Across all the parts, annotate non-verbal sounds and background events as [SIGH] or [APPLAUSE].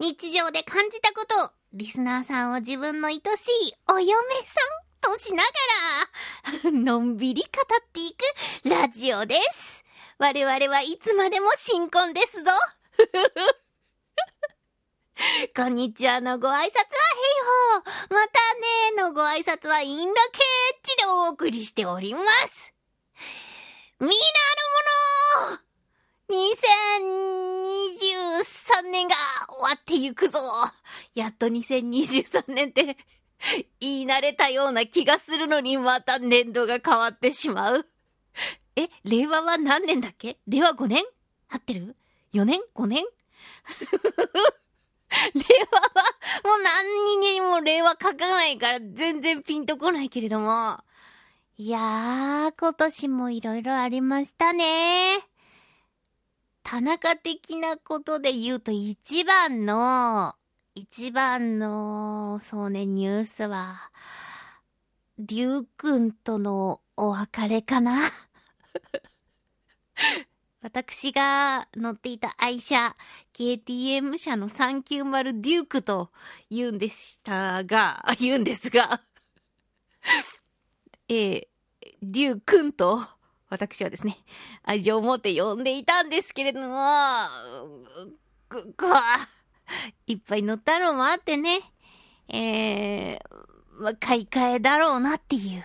日常で感じたことをリスナーさんを自分の愛しいお嫁さんとしながらのんびり語っていくラジオです。我々はいつまでも新婚ですぞ。[LAUGHS] こんにちはのご挨拶はヘイホー。またねのご挨拶はインラケッチでお送りしております。みんなのもの2023年が終わってゆくぞ。やっと2023年って言い慣れたような気がするのにまた年度が変わってしまう。え、令和は何年だっけ？令和5年？合ってる ?4 年 ?5 年？[LAUGHS] 令和はもう何人にも令和書かないから全然ピンとこないけれども。いやー、今年もいろいろありましたね。田中的なことで言うと一番の、一番の、そうね、ニュースは、りゅうくんとのお別れかな。[LAUGHS] 私が乗っていた愛車、KTM 車の390デュークと言うんでしたが、[LAUGHS] 言うんですが、えー、デューくんと、私はですね、[LAUGHS] 愛情を持って呼んでいたんですけれども、こ、こいっぱい乗ったのもあってね、えー、ま、買い替えだろうなっていう、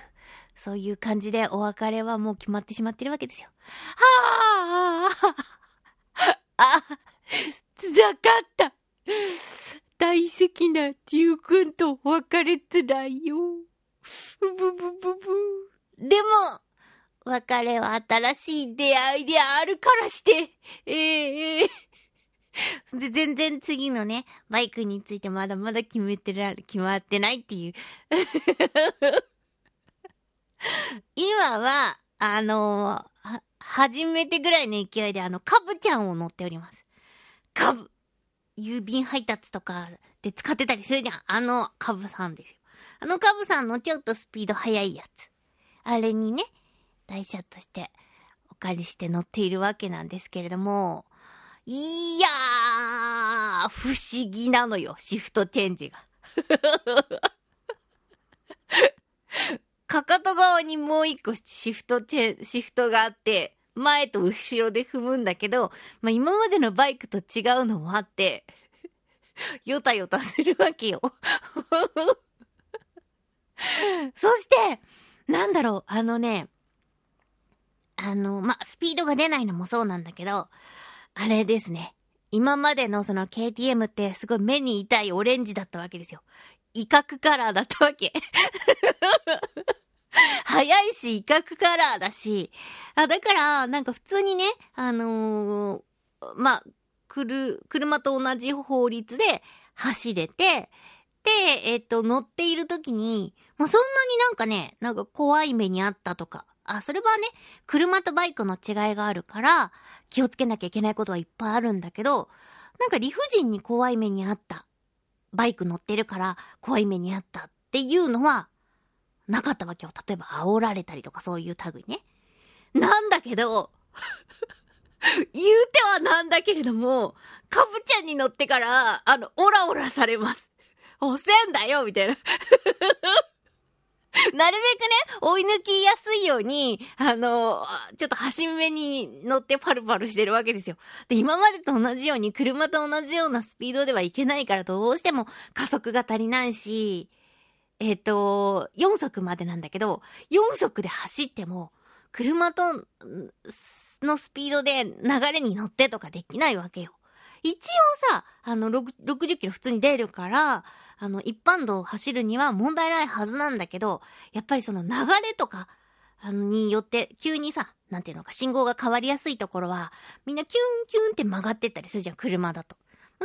そういう感じでお別れはもう決まってしまってるわけですよ。はあ、あ、つらかった。大好きなデュー君とお別れつらいよ。ブブブブ。でも、別れは新しい出会いであるからして、ええで、全然次のね、バイクについてまだまだ決めてら、決まってないっていう。[LAUGHS] 今は、あのは、初めてぐらいの勢いであの、カブちゃんを乗っております。カブ。郵便配達とかで使ってたりするじゃん。あのカブさんですよ。あのカブさんのちょっとスピード速いやつ。あれにね、台車としてお借りして乗っているわけなんですけれども、いやー、不思議なのよ、シフトチェンジが。[LAUGHS] かかと側にもう一個シフトチェン、シフトがあって、前と後ろで踏むんだけど、まあ、今までのバイクと違うのもあって、よたよたするわけよ。[LAUGHS] そして、なんだろう、あのね、あの、ま、スピードが出ないのもそうなんだけど、あれですね。今までのその KTM ってすごい目に痛いオレンジだったわけですよ。威嚇カラーだったわけ。[LAUGHS] 早いし、威嚇カラーだし。あ、だから、なんか普通にね、あのーま、くる、車と同じ法律で走れて、で、えっと、乗っている時に、もうそんなになんかね、なんか怖い目にあったとか。あ、それはね、車とバイクの違いがあるから、気をつけなきゃいけないことはいっぱいあるんだけど、なんか理不尽に怖い目にあった。バイク乗ってるから怖い目にあったっていうのは、なかったわけよ。例えば煽られたりとかそういう類ね。なんだけど、[LAUGHS] 言うてはなんだけれども、カブちゃんに乗ってから、あの、オラオラされます。押せんだよみたいな。[LAUGHS] なるべくね、追い抜きやすいように、あの、ちょっと端目に乗ってパルパルしてるわけですよ。で、今までと同じように、車と同じようなスピードではいけないから、どうしても加速が足りないし、えっ、ー、と、4速までなんだけど、4速で走っても、車と、のスピードで流れに乗ってとかできないわけよ。一応さ、あの、60キロ普通に出るから、あの、一般道を走るには問題ないはずなんだけど、やっぱりその流れとか、あの、によって、急にさ、なんていうのか、信号が変わりやすいところは、みんなキュンキュンって曲がってったりするじゃん、車だと。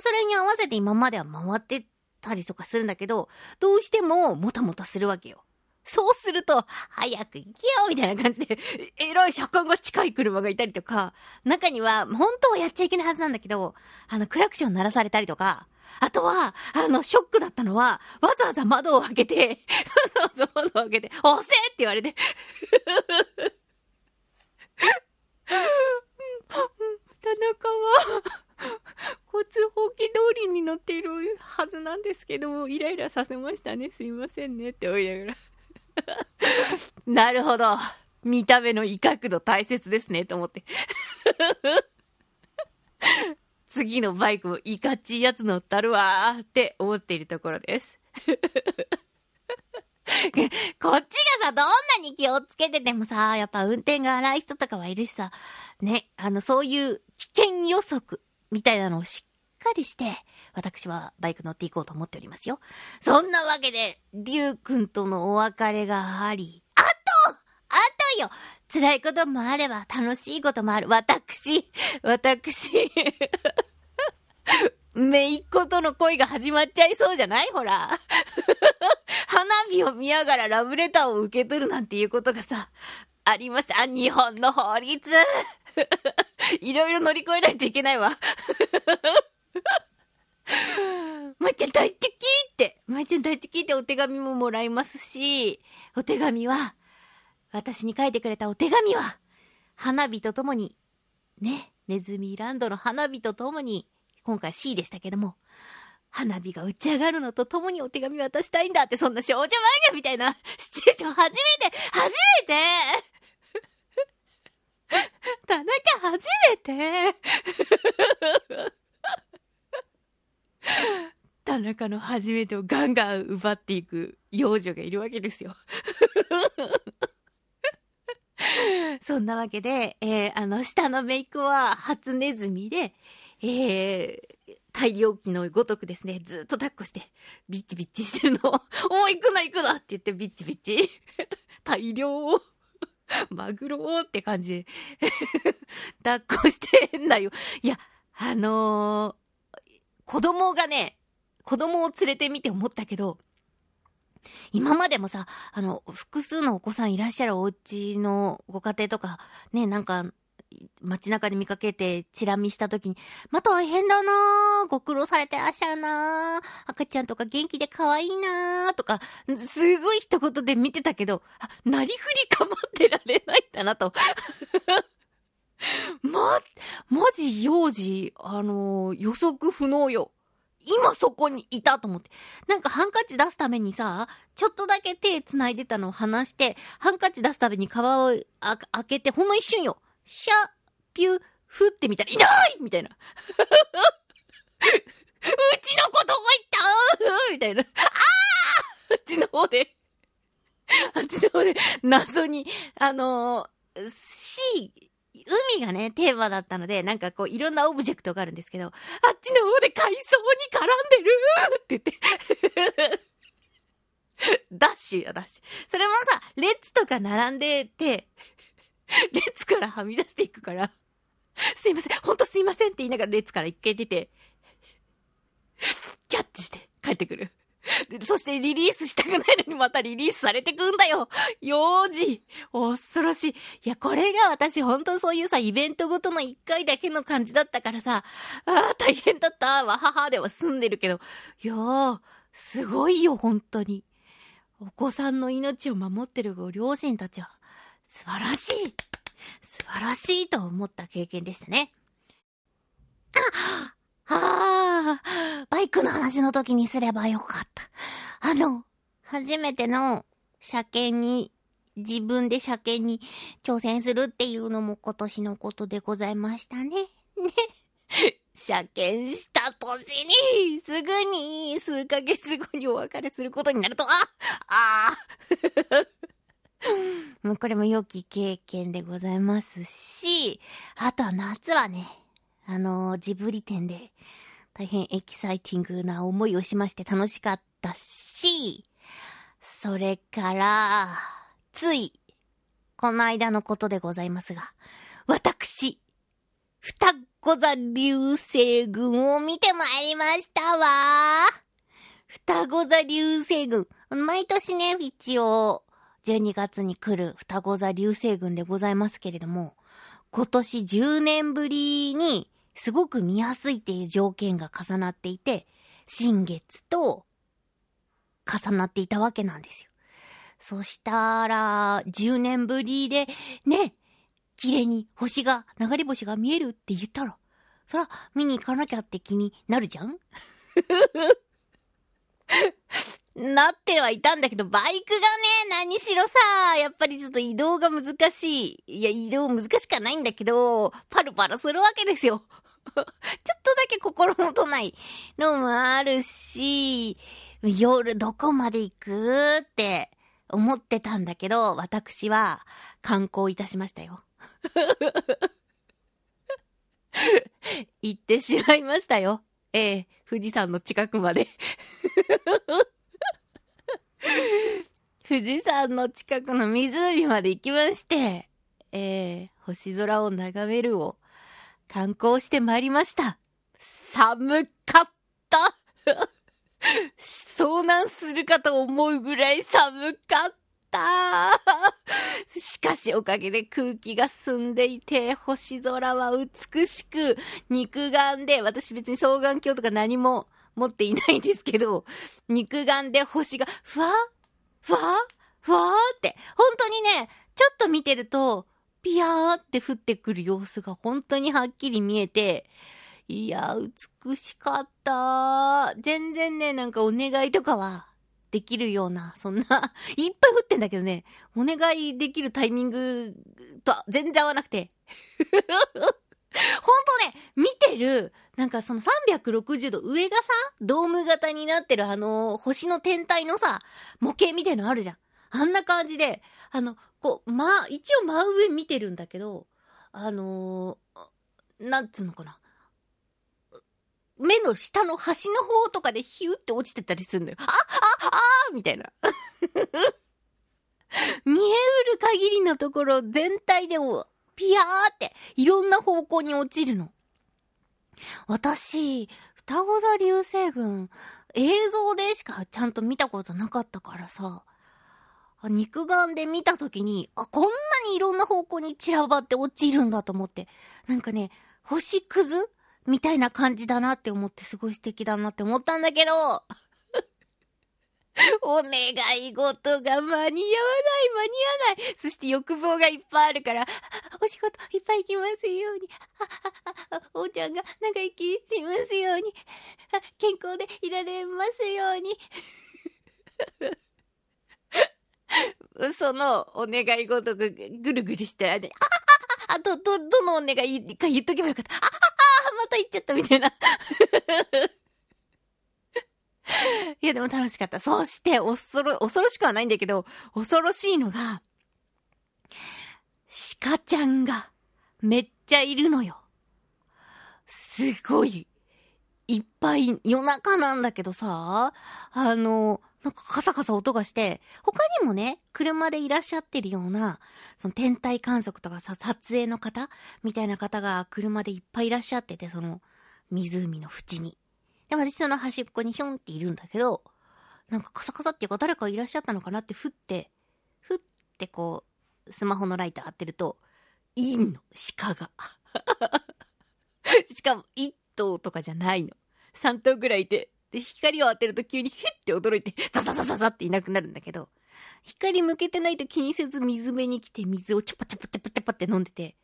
それに合わせて今までは回ってたりとかするんだけど、どうしてももたもたするわけよ。そうすると、早く行けよみたいな感じで、[LAUGHS] えらい車間が近い車がいたりとか、中には、本当はやっちゃいけないはずなんだけど、あの、クラクション鳴らされたりとか、あとは、あの、ショックだったのは、わざわざ窓を開けて、わざわざ窓を開けて、押せって言われて。田中は、交通法規通りに乗っているはずなんですけども、イライラさせましたね。すいませんねって思いながら。なるほど。見た目の威嚇度大切ですね、と思って。[LAUGHS] 次のバイクもいかちいやつ乗ったるわーって思っているところです。[LAUGHS] こっちがさ、どんなに気をつけててもさ、やっぱ運転が荒い人とかはいるしさ、ね、あの、そういう危険予測みたいなのをしっかりして、私はバイク乗っていこうと思っておりますよ。そんなわけで、りゅうくんとのお別れがあり、あとあとよ辛いこともあれば楽しいこともある。私、私、[LAUGHS] めいっ子との恋が始まっちゃいそうじゃない？ほら。花火を見ながらラブレターを受け取るなんていうことがさ、ありました。あ、日本の法律。いろいろ乗り越えないといけないわ。まいちゃん大好きって、まいちゃん大好きってお手紙ももらいますし、お手紙は、私に書いてくれたお手紙は、花火とともに、ね、ネズミランドの花火とともに、今回 C でしたけども、花火が打ち上がるのとともにお手紙渡したいんだって、そんな少女漫画みたいなシチュエーション初めて、初めて! [LAUGHS] 田中初めて! [LAUGHS] 田中の初めてをガンガン奪っていく幼女がいるわけですよ。[LAUGHS] そんなわけで、えー、あの、下のメイクは初ネズミで、えー、大量期のごとくですね、ずっと抱っこして、ビッチビッチしてるの、[LAUGHS] おい、行くな行くなって言ってビッチビッチ。[LAUGHS] 大量マグロって感じで抱っこしてんだよ。いや、あのー、子供がね、子供を連れてみて思ったけど、今までもさ、あの、複数のお子さんいらっしゃるお家のご家庭とか、ね、なんか、街中で見かけてチラ見した時に、まあ、大変だなご苦労されてらっしゃるな赤ちゃんとか元気で可愛いなとか、すごい一言で見てたけど、あ、なりふり構ってられないんだなと。[LAUGHS] ま、マジ幼児、あの予測不能よ。今そこにいたと思って。なんかハンカチ出すためにさ、ちょっとだけ手繋いでたのを離して、ハンカチ出すために皮を開けて、ほんの一瞬よ。シャ、ピュ、ふってみたら、いないみたいな。[LAUGHS] うちの子どこ行った？みたいな。ああっちの方で、あっちの方で、謎に、あのー、C、海がね、テーマだったので、なんかこう、いろんなオブジェクトがあるんですけど、あっちの方で海藻に絡んでるって言って [LAUGHS] ダッシュよ、ダッシュ。それもさ、列とか並んでて、列からはみ出していくから、すいません、ほんとすいませんって言いながら列から一回出て、キャッチして帰ってくる。そしてリリースしたくないのにまたリリースされてくんだよ幼児恐ろしい。いや、これが私本当そういうさ、イベントごとの一回だけの感じだったからさ、ああ、大変だった。わははでは済んでるけど、いやー、すごいよ、本当に。お子さんの命を守ってるご両親たちは、素晴らしい素晴らしいと思った経験でしたね。あああ、バイクの話の時にすればよかった。あの、初めての車検に、自分で車検に挑戦するっていうのも今年のことでございましたね。ね。車検した年に、すぐに、数ヶ月後にお別れすることになると、あああ [LAUGHS] もうこれも良き経験でございますし、あとは夏はね、あのジブリ展で大変エキサイティングな思いをしまして楽しかったし、それから、つい、この間のことでございますが、私、双子座流星群を見てまいりましたわ。双子座流星群。毎年ね、一応、12月に来る双子座流星群でございますけれども、今年10年ぶりにすごく見やすいっていう条件が重なっていて、新月と重なっていたわけなんですよ。そしたら、10年ぶりで、ね、綺麗に星が、流れ星が見えるって言ったら、そら、見に行かなきゃって気になるじゃん？[LAUGHS] なってはいたんだけど、バイクがね、何しろさ、やっぱりちょっと移動が難しい。いや、移動難しかないんだけど、パルパルするわけですよ。[LAUGHS] ちょっとだけ心もとないのもあるし、夜どこまで行くって思ってたんだけど、私は観光いたしましたよ。[LAUGHS] 行ってしまいましたよ。ええ富士山の近くまで [LAUGHS] [LAUGHS] 富士山の近くの湖まで行きまして、ええ星空を眺めるを観光してまいりました。寒かった遭難するかと思うぐらい寒かった。しかしおかげで空気が澄んでいて、星空は美しく、肉眼で、私別に双眼鏡とか何も持っていないんですけど、肉眼で星がふわふわふわって、本当にね、ちょっと見てると、ピヤーって降ってくる様子が本当にはっきり見えて、いや、美しかった。全然ね、なんかお願いとかはできるような、そんないっぱい降ってんだけどね、お願いできるタイミングと全然合わなくて。ほんとね、見てる、なんかその360度上がさ、ドーム型になってるあの、星の天体のさ、模型みたいのあるじゃん。あんな感じで、あの、こう、まあ、一応真上見てるんだけど、あのー、なんつうのかな。目の下の端の方とかでヒューって落ちてたりするんだよ。あ、あ、あみたいな。[LAUGHS] 見えうる限りのところ全体でピヤーっていろんな方向に落ちるの。私、双子座流星群、映像でしかちゃんと見たことなかったからさ、肉眼で見た時に、あ、こんなにいろんな方向に散らばって落ちるんだと思って、なんかね、星屑みたいな感じだなって思ってすごい素敵だなって思ったんだけど、[LAUGHS] お願い事が間に合わない、間に合わない。そして欲望がいっぱいあるから、お仕事いっぱい行きますように、おちゃんが長生きしますように、健康でいられますように。[LAUGHS] そのお願い事がぐるぐるしてあれ、ああ、ど、ど、どのお願いか言っとけばよかった。ああ、また言っちゃったみたいな。[LAUGHS] いや、でも楽しかった。そして、恐ろ、恐ろしくはないんだけど、恐ろしいのが、鹿ちゃんがめっちゃいるのよ。すごい。いっぱい夜中なんだけどさ、あの、なんかカサカサ音がして、他にもね、車でいらっしゃってるような、その天体観測とかさ、撮影の方みたいな方が車でいっぱいいらっしゃってて、その湖の縁に。で、私その端っこにヒョンっているんだけど、なんかカサカサっていうか誰かいらっしゃったのかなってふって、ふってこう、スマホのライト当てると、いんの、鹿が。[LAUGHS] しかも、1頭とかじゃないの。3頭ぐらいいて、で、光を当てると急にヒッて驚いて、ザザザザザっていなくなるんだけど、光向けてないと気にせず水辺に来て水をチャパチャパチャパチャパって飲んでて、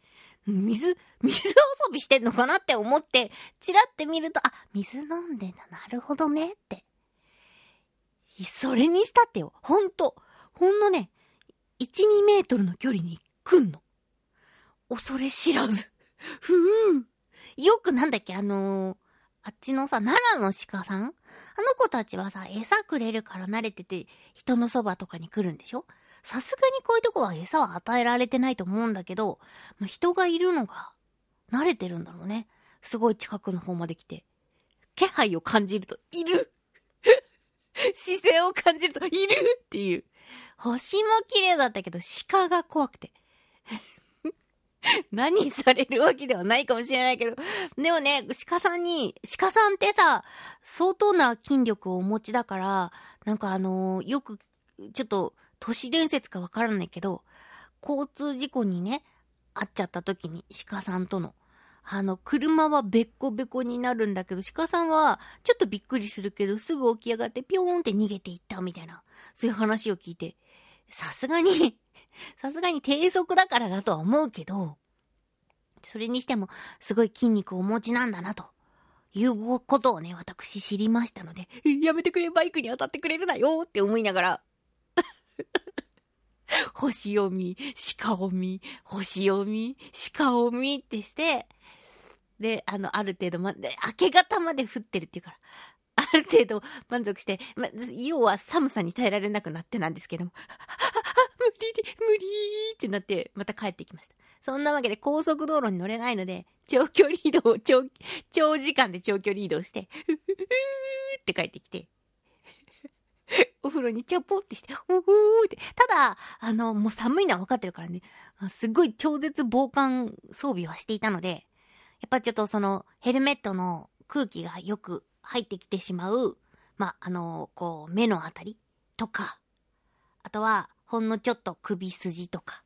水、[LAUGHS] 水遊びしてんのかなって思って、チラって見ると、あ、水飲んでんだ、なるほどねって。それにしたってよ、ほんと。ほんのね、1、2メートルの距離に来んの。恐れ知らず。ふぅ。よくなんだっけ、あのー、あっちのさ、奈良の鹿さん？あの子たちはさ、餌くれるから慣れてて、人のそばとかに来るんでしょ？さすがにこういうとこは餌は与えられてないと思うんだけど、まあ、人がいるのが慣れてるんだろうね。すごい近くの方まで来て。気配を感じると、いる [LAUGHS] 視線を感じると、いるっていう。星も綺麗だったけど、鹿が怖くて。[LAUGHS] 何されるわけではないかもしれないけど。でもね、鹿さんに、鹿さんってさ、相当な筋力をお持ちだから、なんかあのー、よく、ちょっと、都市伝説かわからないけど、交通事故にね、会っちゃった時に、鹿さんとの。あの、車はべっこべこになるんだけど、鹿さんは、ちょっとびっくりするけど、すぐ起き上がってぴょーんって逃げていったみたいな、そういう話を聞いて、さすがに [LAUGHS] さすがに低速だからだとは思うけど、それにしても、すごい筋肉をお持ちなんだな、ということをね、私知りましたので、やめてくれ、バイクに当たってくれるなよって思いながら [LAUGHS] 星を見、鹿を見、星を見、鹿を見ってして、で、あの、ある程度まで、明け方まで降ってるっていうから、ある程度満足して、ま、要は寒さに耐えられなくなってなんですけども、[LAUGHS] 無理で、無理ってなって、また帰ってきました。そんなわけで高速道路に乗れないので、長距離移動、長、長時間で長距離移動して、ふふふって帰ってきて、[LAUGHS] お風呂にチャポってして、おーって。ただ、あの、もう寒いのは分かってるからね、すごい超絶防寒装備はしていたので、やっぱちょっとその、ヘルメットの空気がよく入ってきてしまう、まあ、の、こう、目のあたりとか、あとは、ほんのちょっと首筋とか、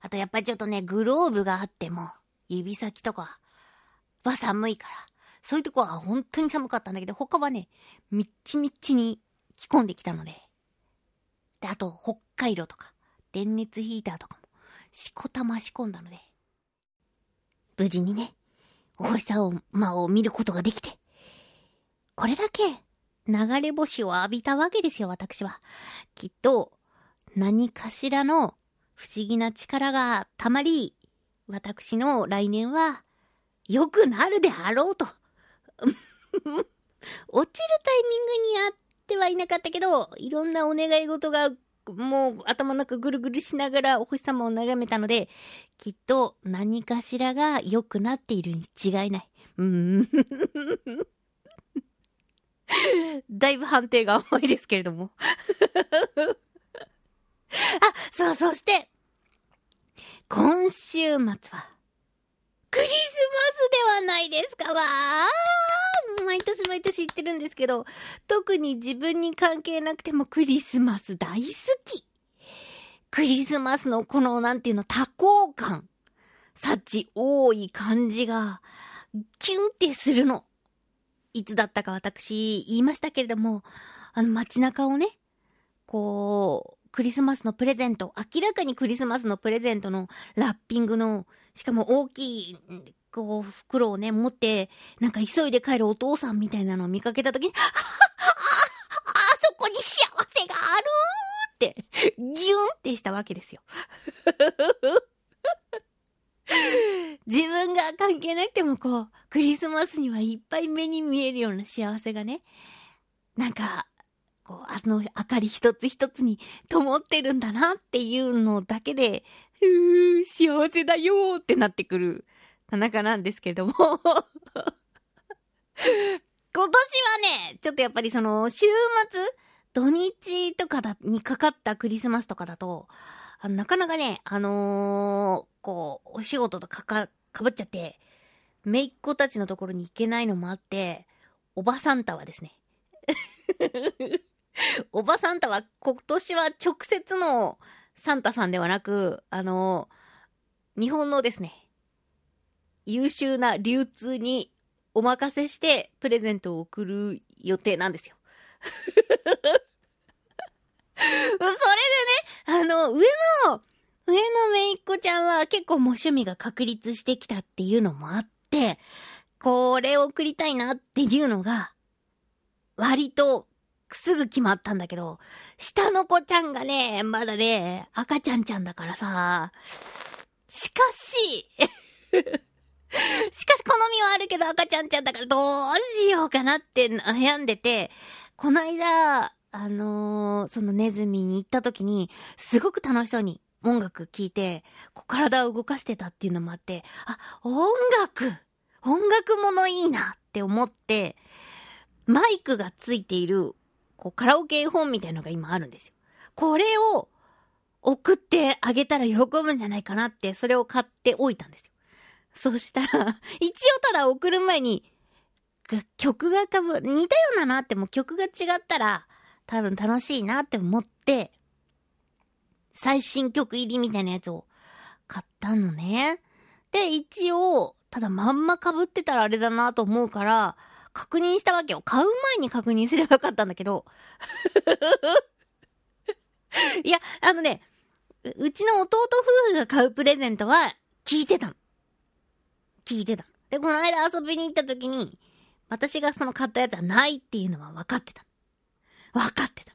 あとやっぱりちょっとね、グローブがあっても、指先とかは寒いから、そういうとこは本当に寒かったんだけど、他はね、みっちみっちに着込んできたので。で、あと、北海道とか、電熱ヒーターとかも、しこたま仕込んだので、無事にね、お星様を見ることができて、これだけ流れ星を浴びたわけですよ、私は。きっと、何かしらの不思議な力がたまり、私の来年は良くなるであろうと。[LAUGHS] 落ちるタイミングにあってはいなかったけど、いろんなお願い事がもう頭の中ぐるぐるしながらお星様を眺めたので、きっと何かしらが良くなっているに違いない。うん。[LAUGHS] だいぶ判定が甘いですけれども [LAUGHS] あ、そう、そして、今週末は、クリスマスではないですか？わー毎年毎年言ってるんですけど、特に自分に関係なくてもクリスマス大好き。クリスマスのこの、なんていうの、多幸感。幸多い感じが、キュンってするの。いつだったか私言いましたけれども、あの街中をね、こう、クリスマスのプレゼント、明らかにクリスマスのプレゼントのラッピングの、しかも大きい、こう、袋をね、持って、なんか急いで帰るお父さんみたいなのを見かけたときに、あ、あ、あ、そこに幸せがあるって、ギュンってしたわけですよ。自分が関係なくてもこう、クリスマスにはいっぱい目に見えるような幸せがね、なんか、こう、あの明かり一つ一つに灯ってるんだなっていうのだけで、うー、幸せだよーってなってくる田中なんですけども [LAUGHS] 今年はね、ちょっとやっぱりその、週末、土日とかだ、にかかったクリスマスとかだと、なかなかね、あのー、こう、お仕事とかか、かぶっちゃって、めいっ子たちのところに行けないのもあって、おばサンタはですね。[LAUGHS] [LAUGHS] おばサンタは今年は直接のサンタさんではなく、あの、日本のですね、優秀な流通にお任せしてプレゼントを送る予定なんですよ。[LAUGHS] それでね、あの、上の、上のめいっ子ちゃんは結構もう趣味が確立してきたっていうのもあって、これを送りたいなっていうのが、割とすぐ決まったんだけど、下の子ちゃんがね、まだね、赤ちゃんちゃんだからさ、しかし、[LAUGHS] しかし好みはあるけど赤ちゃんちゃんだからどうしようかなって悩んでて、この間、あのー、そのネズミに行った時に、すごく楽しそうに音楽聴いて、こう体を動かしてたっていうのもあって、あ、音楽音楽ものいいなって思って、マイクがついている、こうカラオケ絵本みたいのが今あるんですよ。これを送ってあげたら喜ぶんじゃないかなって、それを買っておいたんですよ。そしたら、[LAUGHS] 一応ただ送る前に、曲がかぶ、似たようななっても曲が違ったら、多分楽しいなって思って、最新曲入りみたいなやつを買ったのね。で、一応、ただまんま被ってたらあれだなと思うから、確認したわけよ。買う前に確認すればよかったんだけど。[LAUGHS] いや、あのね、うちの弟夫婦が買うプレゼントは聞いてたの。聞いてたの。で、この間遊びに行った時に、私がその買ったやつはないっていうのは分かってた。分かってた。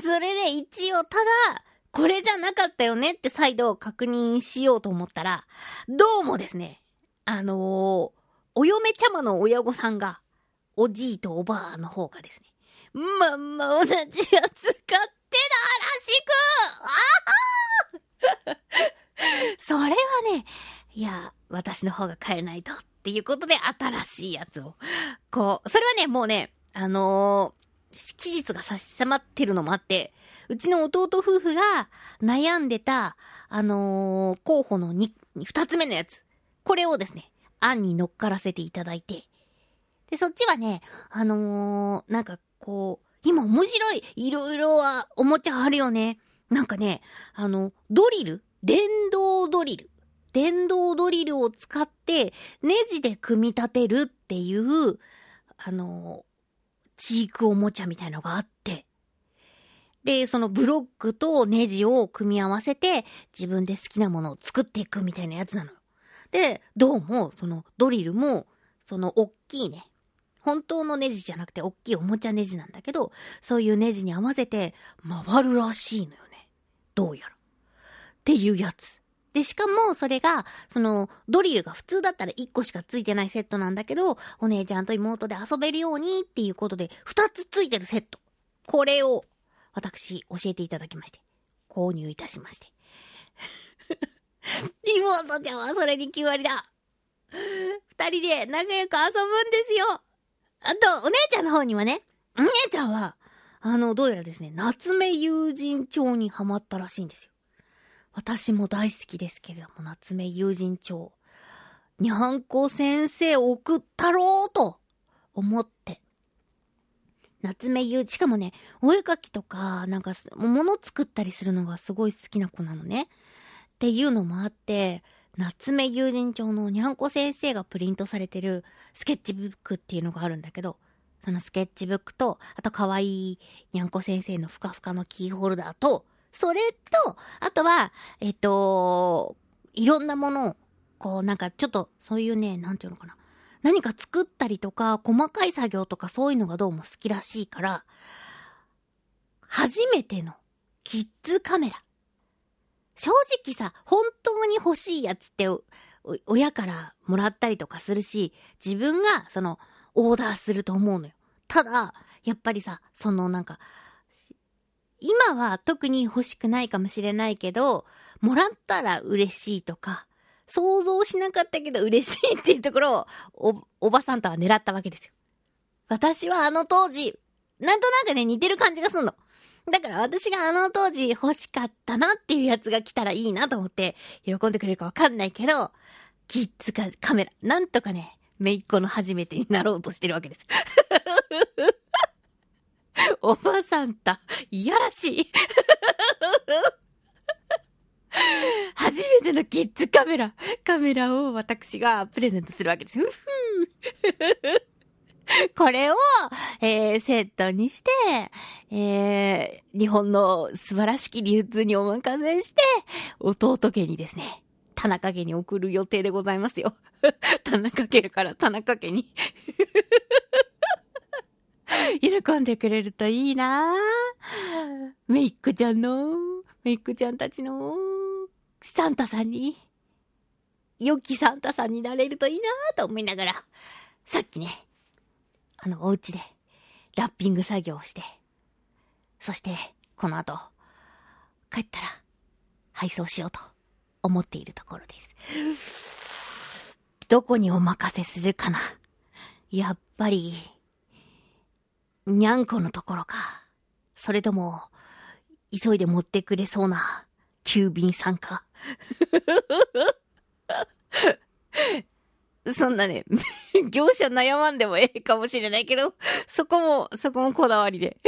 それで一応、ただ、これじゃなかったよねって再度確認しようと思ったら、どうもですね、あのー、お嫁ちゃまの親御さんが、おじいとおばあの方がですね、まんま同じやつ買ってたらしくああそれはね、いや、私の方が買えないとっていうことで新しいやつを。こう、それはね、もうね、あのー、期日が差し迫ってるのもあって、うちの弟夫婦が悩んでた、あのー、候補の二、二つ目のやつ。これをですね、案に乗っからせていただいて。で、そっちはね、あのー、なんかこう、今面白い、いろいろはおもちゃあるよね。なんかね、あの、ドリル電動ドリル。電動ドリルを使ってネジで組み立てるっていう、あの、チークおもちゃみたいのがあって、で、そのブロックとネジを組み合わせて自分で好きなものを作っていくみたいなやつなの。で、どうも、そのドリルも、その大きいね、本当のネジじゃなくて大きいおもちゃネジなんだけど、そういうネジに合わせて回るらしいのよね。どうやら。っていうやつ。で、しかも、それが、その、ドリルが普通だったら1個しかついてないセットなんだけど、お姉ちゃんと妹で遊べるようにっていうことで、2つついてるセット。これを私、教えていただきまして、購入いたしまして。[LAUGHS] 妹ちゃんはそれに決まりだ。二人で仲良く遊ぶんですよ。あと、お姉ちゃんの方にはね、お姉ちゃんは、あの、どうやらですね、夏目友人帳にハマったらしいんですよ。私も大好きですけれども、夏目友人帳。にゃんこ先生送ったろうと思って夏目優、しかもね、お絵かきとか、なんか、物作ったりするのがすごい好きな子なのね。っていうのもあって、夏目友人帳のにゃんこ先生がプリントされてるスケッチブックっていうのがあるんだけど、そのスケッチブックと、あと可愛いにゃんこ先生のふかふかのキーホルダーと、それと、あとは、えっと、いろんなものを、こうなんかちょっとそういうね、なんていうのかな。何か作ったりとか、細かい作業とかそういうのがどうも好きらしいから、初めてのキッズカメラ。正直さ、本当に欲しいやつって親からもらったりとかするし、自分がそのオーダーすると思うのよ。ただ、やっぱりさ、そのなんか、今は特に欲しくないかもしれないけど、もらったら嬉しいとか、想像しなかったけど嬉しいっていうところを、お、おばさんとは狙ったわけですよ。私はあの当時、なんとなくね、似てる感じがすんの。だから私があの当時欲しかったなっていうやつが来たらいいなと思って、喜んでくれるかわかんないけど、キッズかカメラ、なんとかね、めいっ子の初めてになろうとしてるわけです。[LAUGHS] おばさんた、いやらしい。初めてのキッズカメラ、カメラを私がプレゼントするわけです。[LAUGHS] これを、えー、セットにして、えー、日本の素晴らしき流通にお任せして、弟家にですね、田中家に送る予定でございますよ。[LAUGHS] 田中家から田中家に [LAUGHS] 喜んでくれるといいなめいっ子ちゃんの、めいっ子ちゃんたちの、サンタさんに、良きサンタさんになれるといいなと思いながら、さっきね、あの、お家で、ラッピング作業をして、そして、この後、帰ったら、配送しようと思っているところです。どこにお任せするかなやっぱり、にゃんこのところか。それとも、急いで持ってくれそうな、急便さんか。そんなね、[LAUGHS] 業者悩まんでもええかもしれないけど、そこも、そこもこだわりで。[LAUGHS]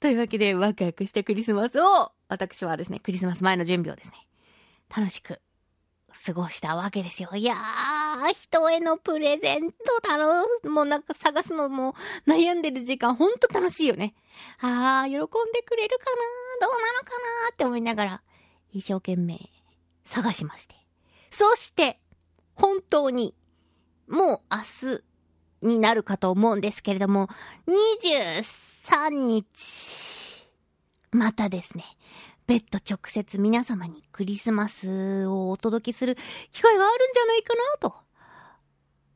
というわけで、ワクワクしたクリスマスを、私はですね、クリスマス前の準備をですね、楽しく過ごしたわけですよ。いやー、人へのプレゼントだろう。もうなんか探すのも悩んでる時間ほんと楽しいよね。あー、喜んでくれるかなどうなのかなって思いながら、一生懸命探しまして。そして、本当に、もう明日になるかと思うんですけれども、23日、またですね、別途直接皆様にクリスマスをお届けする機会があるんじゃないかなと。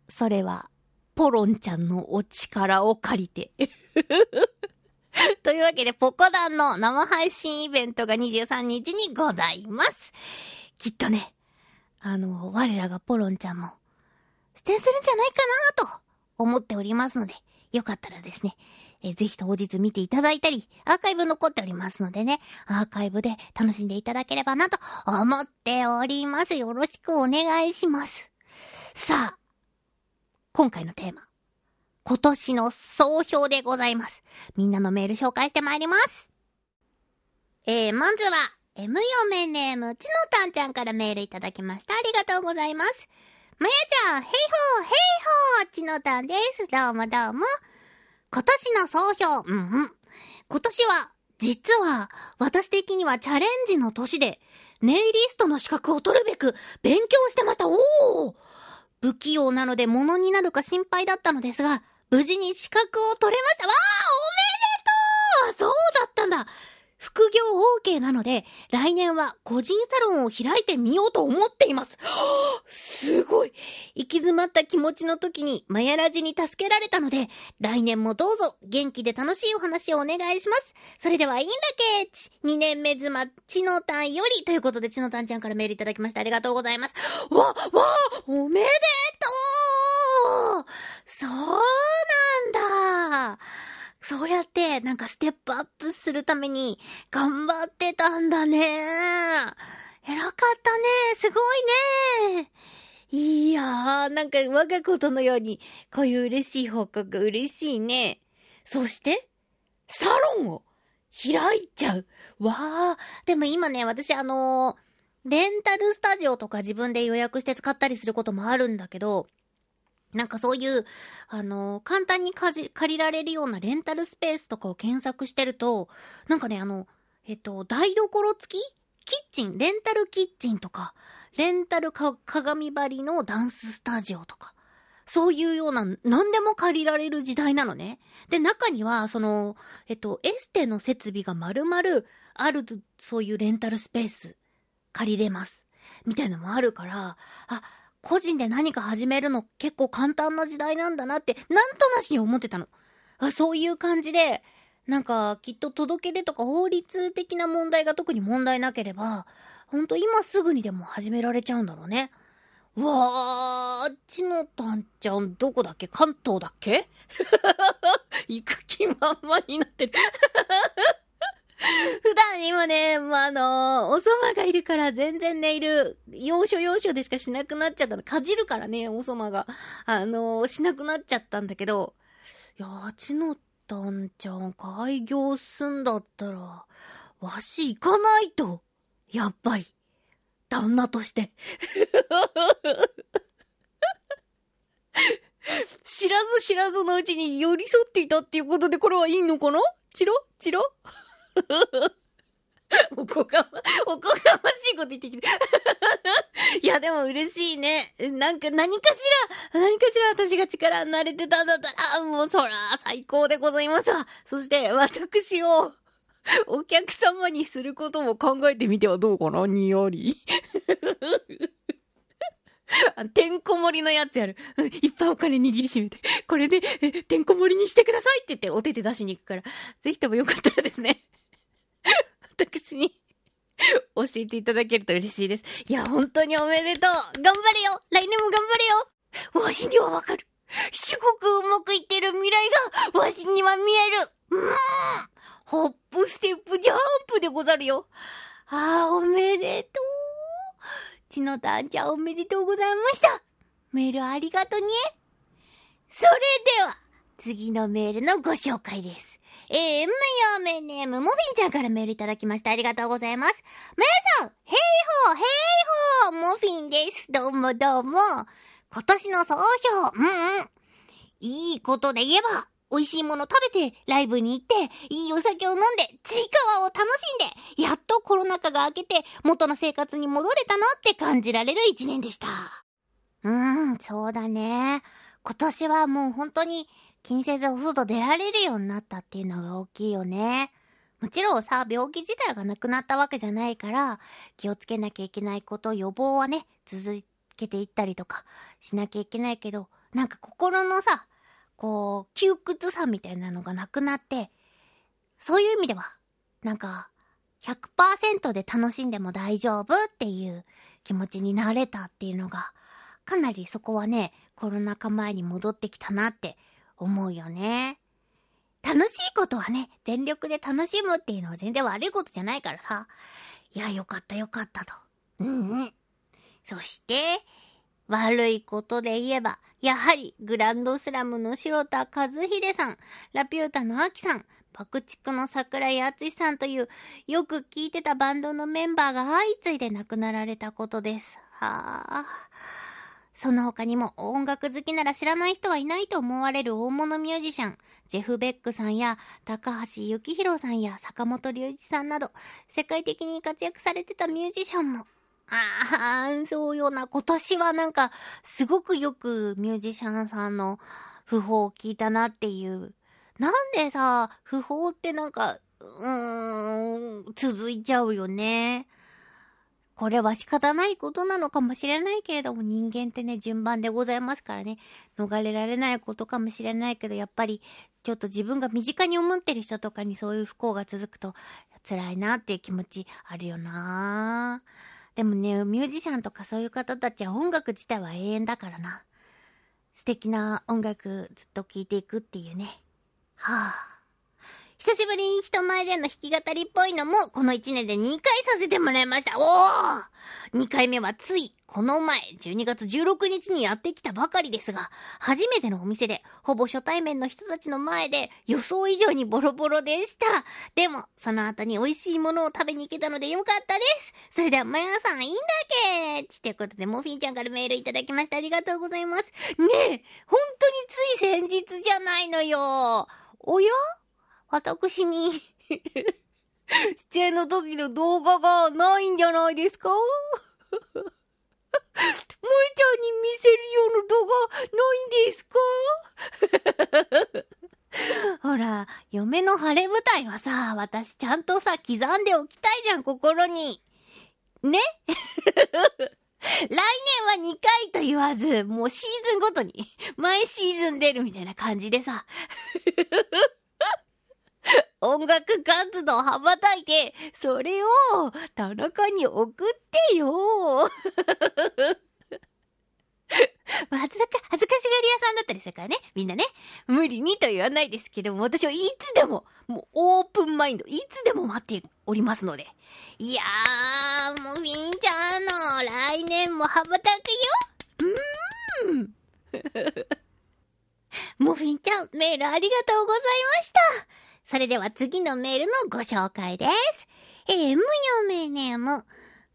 それは、ポロンちゃんのお力を借りて。[LAUGHS] というわけで、ポコダンの生配信イベントが23日にございます。きっとね、あの、我らがポロンちゃんも、出演するんじゃないかなと思っておりますので、よかったらですね、えぜひ当日見ていただいたり、アーカイブ残っておりますのでね、アーカイブで楽しんでいただければなと思っております。よろしくお願いします。さあ、今回のテーマ。今年の総評でございます。みんなのメール紹介してまいります。えー、まずは、M 嫁ネーム、ちのたんちゃんからメールいただきました。ありがとうございます。まやちゃん、ヘイホー、ヘイホー、ちのたんです。どうもどうも。今年の総評、うんうん。今年は、実は、私的にはチャレンジの年で、ネイリストの資格を取るべく、勉強してました。おお不器用なので物になるか心配だったのですが、無事に資格を取れましたわあおめでとうそうだったんだ副業 OK なので、来年は個人サロンを開いてみようと思っています。すごい行き詰まった気持ちの時に、マヤラジに助けられたので、来年もどうぞ元気で楽しいお話をお願いします。それでは、インラケーチ !2 年目妻、ちのたんよりということで、ちのたんちゃんからメールいただきましてありがとうございます。わ、わ、おめでとうそうなんだそうやって、なんかステップアップするために頑張ってたんだね。偉かったね。すごいね。いやー、なんか我がことのように、こういう嬉しい報告嬉しいね。そして、サロンを開いちゃう。わー。でも今ね、私あのー、レンタルスタジオとか自分で予約して使ったりすることもあるんだけど、なんかそういう、あの、簡単に借りられるようなレンタルスペースとかを検索してると、なんかね、あの、えっと、台所付き？キッチン、レンタルキッチンとか、レンタル鏡張りのダンススタジオとか、そういうような、何でも借りられる時代なのね。で、中には、その、えっと、エステの設備が丸々ある、そういうレンタルスペース、借りれます。みたいなのもあるから、あ、個人で何か始めるの結構簡単な時代なんだなって、なんとなしに思ってたの。あそういう感じで、なんか、きっと届け出とか法律的な問題が特に問題なければ、ほんと今すぐにでも始められちゃうんだろうね。うわー、ちのたんちゃんどこだっけ関東だっけ？[LAUGHS] 行く気満々になってる [LAUGHS] 普段今ね、まあ、あのー、おそまがいるから全然ネイル、要所要所でしかしなくなっちゃったの。かじるからね、おそまが。あのー、しなくなっちゃったんだけど、いやー、ちのたんちゃん開業すんだったら、わし行かないと。やっぱり。旦那として。[LAUGHS] 知らず知らずのうちに寄り添っていたっていうことでこれはいいのかな？チロ？チロ？[LAUGHS] おこがま、おこがましいこと言ってきて。[LAUGHS] いや、でも嬉しいね。なんか何かしら、何かしら私が力になれてたんだったら、もうそら、最高でございますわ。そして、私を、お客様にすることも考えてみてはどうかなにやり。[LAUGHS] てんこ盛りのやつやる。いっぱいお金握りしめて、これで、てんこ盛りにしてくださいって言ってお手手出しに行くから、ぜひともよかったらですね、[LAUGHS] 私に教えていただけると嬉しいです。いや、本当におめでとう。頑張れよ。来年も頑張れよ。わしにはわかる。すごくうまくいってる未来が、わしには見える。うん。ホップ、ステップ、ジャンプでござるよ。ああ、おめでとう。ちのたんちゃんおめでとうございました。メールありがとね。それでは、次のメールのご紹介です。えー、むよめネーム、モフィンちゃんからメールいただきました。ありがとうございます。皆さん、ヘイホー、ヘイホー、モフィンです。どうもどうも。今年の総評、うんうん。いいことで言えば、美味しいもの食べて、ライブに行って、いいお酒を飲んで、ちいかわを楽しんで、やっとコロナ禍が明けて、元の生活に戻れたなって感じられる一年でした。うーん、そうだね。今年はもう本当に気にせずお外出られるようになったっていうのが大きいよね。もちろんさ、病気自体がなくなったわけじゃないから、気をつけなきゃいけないこと、予防はね、続けていったりとかしなきゃいけないけど、なんか心のさ、こう、窮屈さみたいなのがなくなって、そういう意味では、なんか、100%で楽しんでも大丈夫っていう気持ちになれたっていうのが、かなりそこはね、コロナ禍前に戻ってきたなって思うよね。楽しいことはね、全力で楽しむっていうのは全然悪いことじゃないからさ。いや、よかったよかったと。うんうん。そして、悪いことで言えば、やはりグランドスラムの白田和秀さん、ラピュータのアキさん、爆竹の桜井敦さんという、よく聴いてたバンドのメンバーが相次いで亡くなられたことです。はあ。その他にも音楽好きなら知らない人はいないと思われる大物ミュージシャン、ジェフ・ベックさんや高橋幸宏さんや坂本隆一さんなど、世界的に活躍されてたミュージシャンも。ああ、そうような。今年はなんか、すごくよくミュージシャンさんの訃報を聞いたなっていう。なんでさ、訃報ってなんか、うーん、続いちゃうよね。これは仕方ないことなのかもしれないけれども、人間ってね、順番でございますからね、逃れられないことかもしれないけど、やっぱり、ちょっと自分が身近に思ってる人とかにそういう不幸が続くと、辛いなっていう気持ちあるよなでもね、ミュージシャンとかそういう方たちは音楽自体は永遠だからな。素敵な音楽ずっと聴いていくっていうね。はあ。久しぶりに人前での弾き語りっぽいのも、この1年で2回させてもらいました。おー !2 回目はつい、この前、12月16日にやってきたばかりですが、初めてのお店で、ほぼ初対面の人たちの前で、予想以上にボロボロでした。でも、その後に美味しいものを食べに行けたのでよかったです。それでは、皆さん、いいんだけ？ちということで、モフィンちゃんからメールいただきました。ありがとうございます。ねえ、本当につい先日じゃないのよ。おや？私に出演の時の動画がないんじゃないですか？萌ちゃんに見せるような動画ないんですか？ほら、嫁の晴れ舞台はさ、私ちゃんとさ、刻んでおきたいじゃん、心に。ね？来年は2回と言わず、もうシーズンごとに、毎シーズン出るみたいな感じでさ。[LAUGHS] 音楽活動羽ばたいて、それを田中に送ってよ。[LAUGHS] 恥ずか、恥ずかしがり屋さんだったりするからね。みんなね。無理にと言わないですけども、私はいつでも、もうオープンマインド、いつでも待っておりますので。いやー、もうみんちゃんの来年も羽ばたくよ。うーん。モフィンちゃん、メールありがとうございました。それでは次のメールのご紹介です。えー、む嫁ネーム。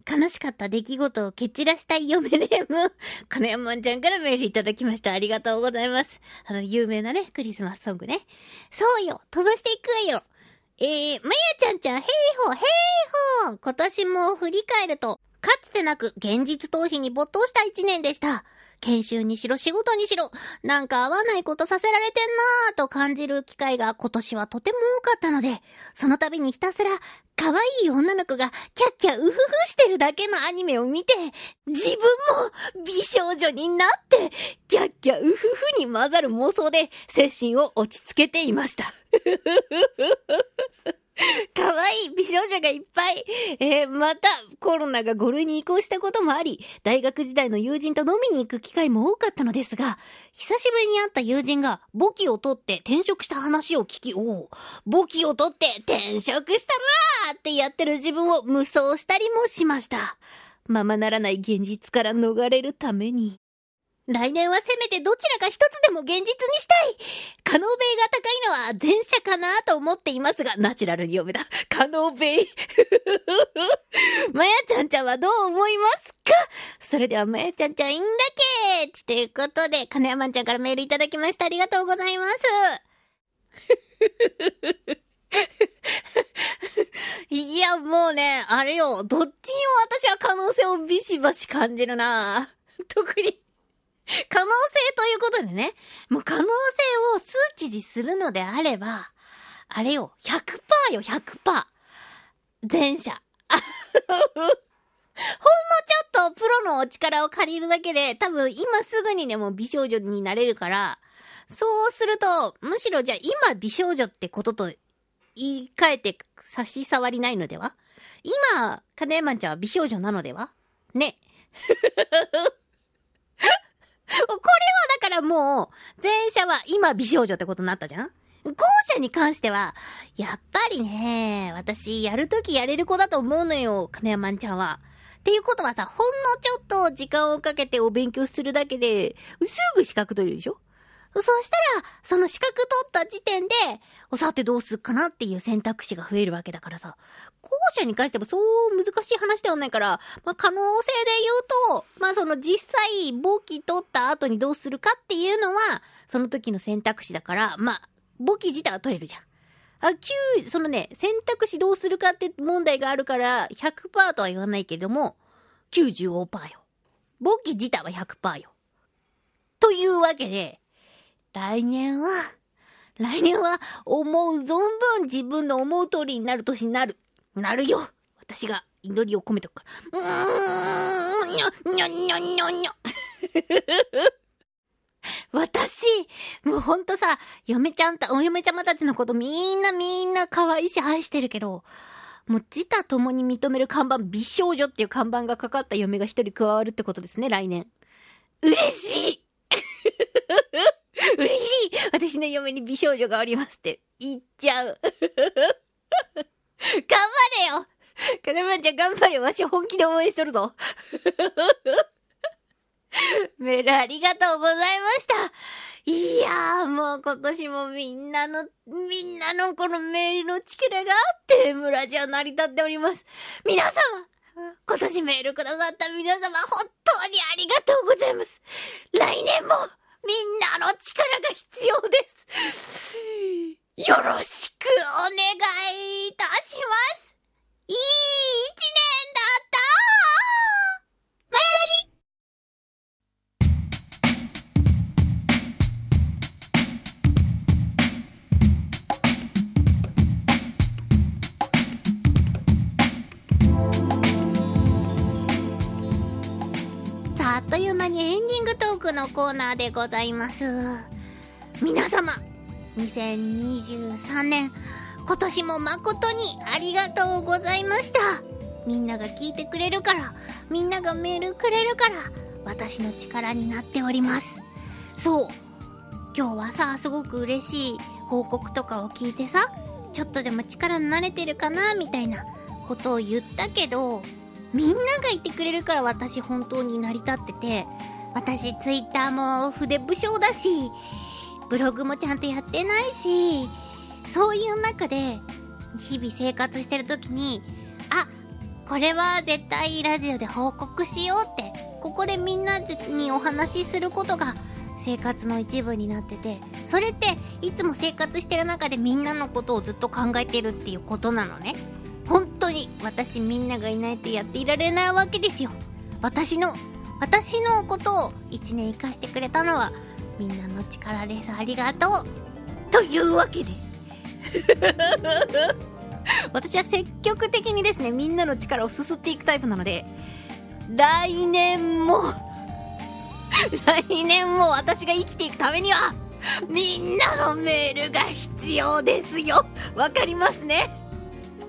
悲しかった出来事を蹴散らしたい嫁ネーム。[LAUGHS] 金山ちゃんからメールいただきました。ありがとうございます。あの、有名なね、クリスマスソングね。そうよ、飛ばしていくわよ。えー、まやちゃんちゃん、ヘイホー、ヘイホー今年も振り返ると、かつてなく現実逃避に没頭した一年でした。研修にしろ仕事にしろ、なんか合わないことさせられてんなぁと感じる機会が今年はとても多かったので、その度にひたすら可愛い女の子がキャッキャウフフしてるだけのアニメを見て、自分も美少女になって、キャッキャウフフに混ざる妄想で精神を落ち着けていました。[LAUGHS] 可愛い美少女がいっぱい。えー、また、コロナが5類に移行したこともあり、大学時代の友人と飲みに行く機会も多かったのですが、久しぶりに会った友人が、簿記を取って転職した話を聞き、おお、簿記を取って転職したらーってやってる自分を無双したりもしました。ままならない現実から逃れるために。来年はせめてどちらか一つでも現実にしたい可能米が高いのは前者かなと思っていますが、ナチュラルに読めた。可能米。[LAUGHS] まやちゃんちゃんはどう思いますか？それではまやちゃんちゃんいんだけということで、金山ちゃんからメールいただきました。ありがとうございます。[LAUGHS] いや、もうね、あれよ、どっちにも私は可能性をビシバシ感じるな特に [LAUGHS] 可能性ということでね、もう可能性を数値にするのであれば、あれよ、100%よ、100%。前者。[LAUGHS] ほんのちょっとプロのお力を借りるだけで、多分今すぐにでも美少女になれるから、そうすると、むしろじゃあ今美少女ってことと言い換えて差し障りないのでは？今、金山ちゃんは美少女なのでは？ね。[LAUGHS] これはだからもう、前者は今美少女ってことになったじゃん？後者に関しては、やっぱりね、私、やるときやれる子だと思うのよ、金山ちゃんは。っていうことはさ、ほんのちょっと時間をかけてお勉強するだけで、すぐ資格取れるでしょ？そしたら、その資格取った時点で、さてどうすっかなっていう選択肢が増えるわけだからさ、後者に関してもそう難しい話ではないから、まあ、可能性で言うと、まあ、その実際、簿記取った後にどうするかっていうのは、その時の選択肢だから、まあ、簿記自体は取れるじゃん。あ、9、そのね、選択肢どうするかって問題があるから、100%とは言わないけれども、95%よ。簿記自体は100%よ。というわけで、来年は、来年は思う存分自分の思う通りになる年になる。なるよ私が祈りを込めとくから。うーん、にょ、にょ、にょ、にょ、にょ。[LAUGHS] 私、もうほんとさ、嫁ちゃんた、お嫁ちゃまたちのことみんなみんな可愛いし愛してるけど、もう自他共に認める看板、美少女っていう看板がかかった嫁が一人加わるってことですね、来年。嬉しい [LAUGHS] 嬉しい私の嫁に美少女がおりますって言っちゃう。頑張れよカネマンちゃん頑張れわし本気で応援しとるぞメールありがとうございましたいやーもう今年もみんなの、みんなのこのメールの力があって、村じゃ成り立っております。皆様今年メールくださった皆様、本当にありがとうございます。来年も、みんなの力が必要です。よろしくお願いいたします。いい一年だったマヤラジあっという間にエンディングトークのコーナーでございます。皆様、2023年、今年も誠にありがとうございました。みんなが聞いてくれるから、みんながメールくれるから、私の力になっております。そう。今日はさ、すごく嬉しい報告とかを聞いてさ、ちょっとでも力になれてるかな、みたいなことを言ったけど、みんながいてくれるから私本当に成り立ってて、私ツイッターも筆武将だし、ブログもちゃんとやってないし、そういう中で、日々生活してる時に、あ、これは絶対ラジオで報告しようって、ここでみんなにお話しすることが生活の一部になってて、それっていつも生活してる中でみんなのことをずっと考えてるっていうことなのね。本当当に私みんながいないとやっていられないわけですよ私の私のことを1年生かしてくれたのはみんなの力です。ありがとう。というわけで。[LAUGHS] 私は積極的にですねみんなの力をすすっていくタイプなので来年も [LAUGHS] 来年も私が生きていくためにはみんなのメールが必要ですよ。わかりますね。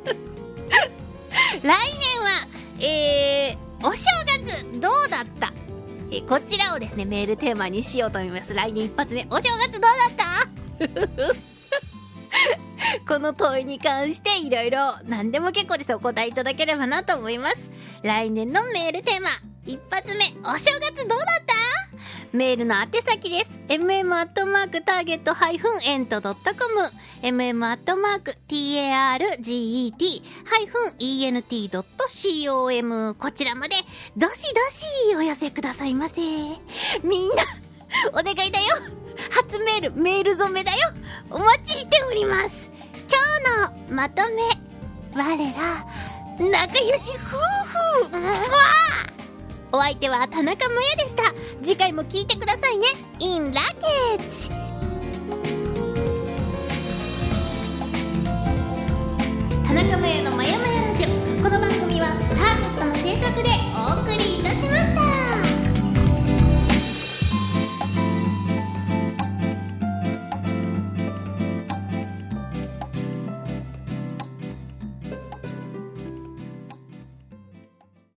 [LAUGHS] 来年はえー、お正月どうだったえこちらをですねメールテーマにしようと思います。来年一発目お正月どうだった？[LAUGHS] この問いに関していろいろ何でも結構です。お答えいただければなと思います。来年のメールテーマ一発目お正月どうだった？メールの宛先です。mm.target-ent.com mm.target-ent.com こちらまでどしどしお寄せくださいませ。みんな、お願いだよ。初メール、メール染めだよ。お待ちしております。今日のまとめ。我ら、仲良し夫婦。うわお相手は田中萌也でした。次回も聞いてくださいね。In ラケッジ田中萌のまやまやラジオ。この番組はターゲットの制作でお送りいたしました。